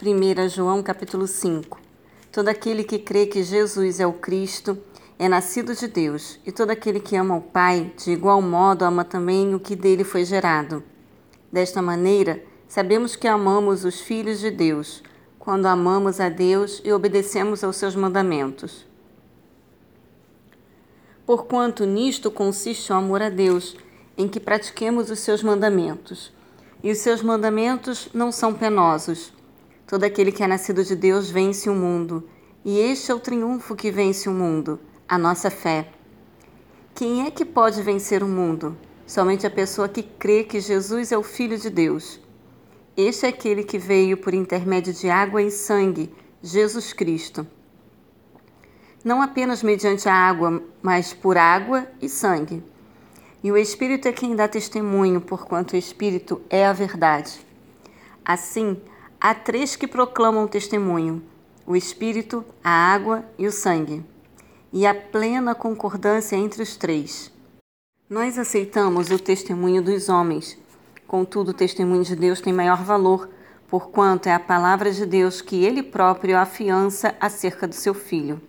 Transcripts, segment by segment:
1 João capítulo 5 Todo aquele que crê que Jesus é o Cristo é nascido de Deus, e todo aquele que ama o Pai, de igual modo ama também o que dele foi gerado. Desta maneira, sabemos que amamos os filhos de Deus, quando amamos a Deus e obedecemos aos seus mandamentos. Porquanto nisto consiste o amor a Deus, em que pratiquemos os seus mandamentos. E os seus mandamentos não são penosos Todo aquele que é nascido de Deus vence o mundo, e este é o triunfo que vence o mundo, a nossa fé. Quem é que pode vencer o mundo? Somente a pessoa que crê que Jesus é o Filho de Deus. Este é aquele que veio por intermédio de água e sangue, Jesus Cristo. Não apenas mediante a água, mas por água e sangue. E o Espírito é quem dá testemunho, porquanto o Espírito é a verdade. Assim, Há três que proclamam testemunho: o Espírito, a água e o sangue. E há plena concordância entre os três. Nós aceitamos o testemunho dos homens, contudo, o testemunho de Deus tem maior valor, porquanto é a palavra de Deus que ele próprio afiança acerca do seu Filho.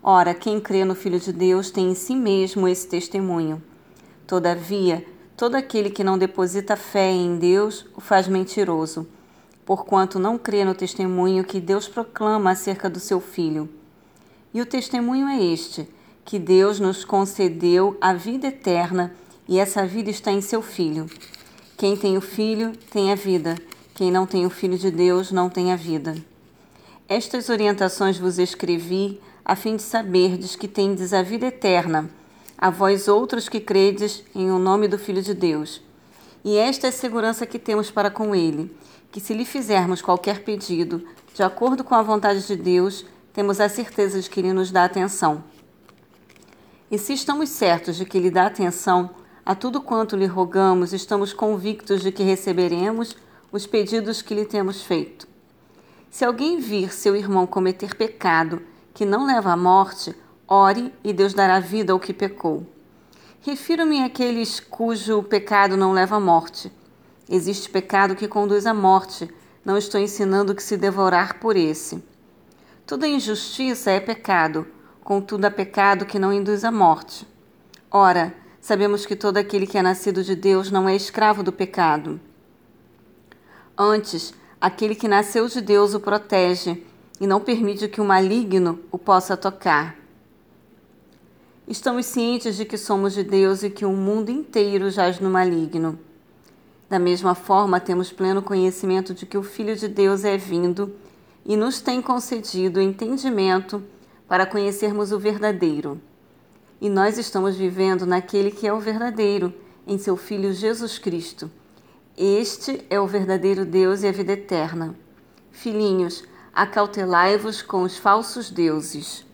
Ora, quem crê no Filho de Deus tem em si mesmo esse testemunho. Todavia, todo aquele que não deposita fé em Deus o faz mentiroso porquanto não crê no testemunho que Deus proclama acerca do seu Filho. E o testemunho é este: que Deus nos concedeu a vida eterna, e essa vida está em seu Filho. Quem tem o Filho tem a vida, quem não tem o Filho de Deus não tem a vida. Estas orientações vos escrevi a fim de saberdes que tendes a vida eterna, a vós outros que credes em o nome do Filho de Deus. E esta é a segurança que temos para com ele que, se lhe fizermos qualquer pedido, de acordo com a vontade de Deus, temos a certeza de que ele nos dá atenção. E se estamos certos de que ele dá atenção a tudo quanto lhe rogamos, estamos convictos de que receberemos os pedidos que lhe temos feito. Se alguém vir seu irmão cometer pecado que não leva à morte, ore e Deus dará vida ao que pecou. Refiro-me àqueles cujo pecado não leva à morte Existe pecado que conduz à morte. Não estou ensinando que se devorar por esse. Toda injustiça é pecado, contudo há pecado que não induz à morte. Ora, sabemos que todo aquele que é nascido de Deus não é escravo do pecado. Antes, aquele que nasceu de Deus o protege e não permite que o maligno o possa tocar. Estamos cientes de que somos de Deus e que o mundo inteiro jaz no maligno. Da mesma forma, temos pleno conhecimento de que o Filho de Deus é vindo e nos tem concedido entendimento para conhecermos o verdadeiro. E nós estamos vivendo naquele que é o verdadeiro, em seu Filho Jesus Cristo. Este é o verdadeiro Deus e a vida eterna. Filhinhos, acautelai-vos com os falsos deuses.